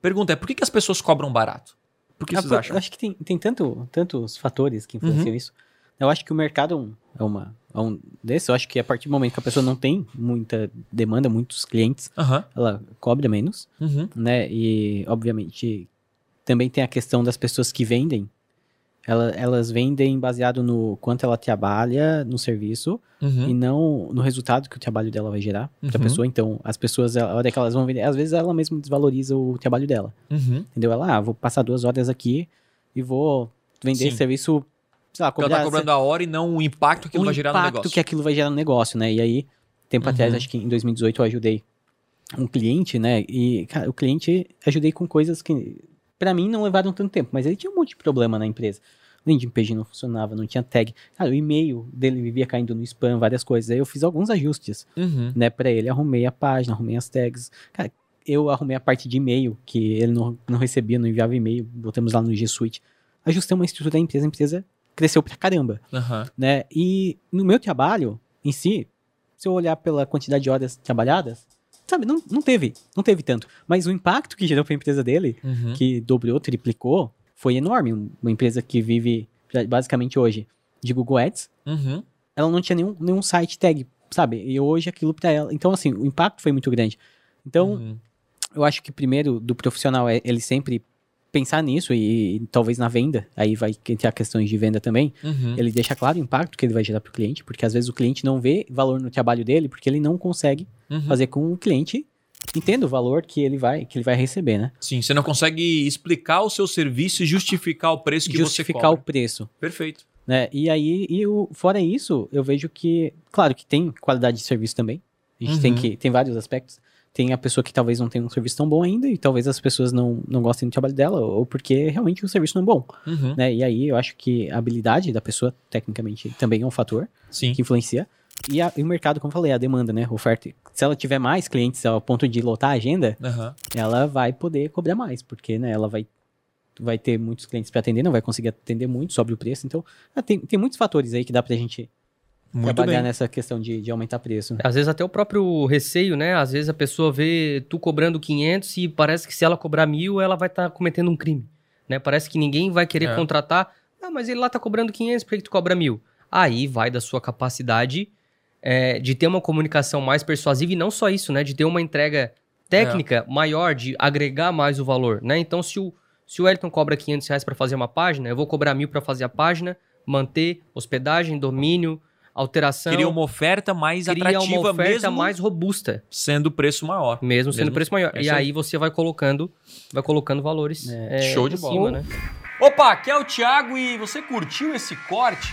Pergunta é, por que, que as pessoas cobram barato? Por que Ah, vocês pô, acham? Eu acho que tem, tem tanto, tantos fatores que influenciam Uhum. isso. Eu acho que o mercado é um- é, uma, é um desse. Eu acho que a partir do momento que a pessoa não tem muita demanda, muitos clientes, Aham. ela cobra menos, Uhum. né? E, obviamente, também tem a questão das pessoas que vendem. Ela- elas vendem baseado no quanto ela trabalha no serviço Uhum. e não no resultado que o trabalho dela vai gerar para a Uhum. pessoa. Então, as pessoas, a hora que elas vão vender, às vezes ela mesma desvaloriza o trabalho dela. Uhum. Entendeu? Ela, ah, vou passar duas horas aqui e vou vender Sim. esse serviço, sei lá, Porque ela cobrar tá cobrando a hora e não o impacto que o vai gerar no impacto negócio. que aquilo vai gerar no negócio, né? E aí, tempo Uhum. atrás, acho que em 2018 eu ajudei um cliente, né? E, cara, o cliente ajudei com coisas que pra mim não levaram tanto tempo, mas ele tinha um monte de problema na empresa. O landing page não funcionava, não tinha tag. Cara, o e-mail dele vivia caindo no spam, várias coisas. Aí eu fiz alguns ajustes, Uhum. né, pra ele. Arrumei a página, arrumei as tags. Cara, eu arrumei a parte de e-mail, que ele não, não recebia, não enviava e-mail. Botamos lá no G Suite. Ajustei uma estrutura da empresa, a empresa cresceu pra caramba Aham. né? E no meu trabalho em si, se eu olhar pela quantidade de horas trabalhadas, sabe, não, não teve, não teve tanto. Mas o impacto que gerou para a empresa dele, Uhum. que dobrou, triplicou, foi enorme. Uma empresa que vive basicamente hoje de Google Ads, Uhum. ela não tinha nenhum, nenhum site tag, sabe? E hoje aquilo para ela. Então, assim, o impacto foi muito grande. Então, Uhum. eu acho que primeiro do profissional é ele sempre pensar nisso e, e talvez na venda, aí vai entrar questões de venda também, Uhum. ele deixa claro o impacto que ele vai gerar para o cliente, porque às vezes o cliente não vê valor no trabalho dele, porque ele não consegue Uhum. fazer com o cliente entenda o valor que ele vai que ele vai receber, né? Sim, você não consegue explicar o seu serviço e justificar o preço que Justificar você o cobra. preço, Perfeito. né? E aí, e o, fora isso, eu vejo que, claro que tem qualidade de serviço também. A gente tem Uhum. que tem vários aspectos. Tem a pessoa que talvez não tenha um serviço tão bom ainda e talvez as pessoas não, não gostem do trabalho dela ou porque realmente o serviço não é bom, Uhum. né? E aí eu acho que a habilidade da pessoa, tecnicamente, também é um fator. Sim. que influencia. E, a- e o mercado, como eu falei, a demanda, né? Oferta. Se ela tiver mais clientes ao ponto de lotar a agenda, Aham. ela vai poder cobrar mais, porque né, ela vai, vai ter muitos clientes para atender, não vai conseguir atender muito sobre o preço. Então, ah, tem, tem muitos fatores aí que dá pra gente Muito trabalhar bem. nessa questão de, de aumentar preço. Às vezes até o próprio receio, né? Às vezes a pessoa vê tu cobrando 500 e parece que se ela cobrar mil, ela vai estar cometendo um crime, né? Parece que ninguém vai querer É. contratar. Ah, mas ele lá tá cobrando 500, por que, que tu cobra mil? Aí vai da sua capacidade é, de ter uma comunicação mais persuasiva e não só isso, né? De ter uma entrega técnica maior, de agregar mais o valor, né? Então, se o, se o Elton cobra 500 reais para fazer uma página, eu vou cobrar mil para fazer a página, manter hospedagem, domínio, alteração Cria uma oferta mais cria atrativa uma oferta mais robusta, sendo o preço maior. mesmo sendo Mesmo- preço maior. é e aí. você vai colocando, vai colocando valores. É, é, show de bola. cima, né? Opa, aqui é o Thiago e você curtiu esse corte?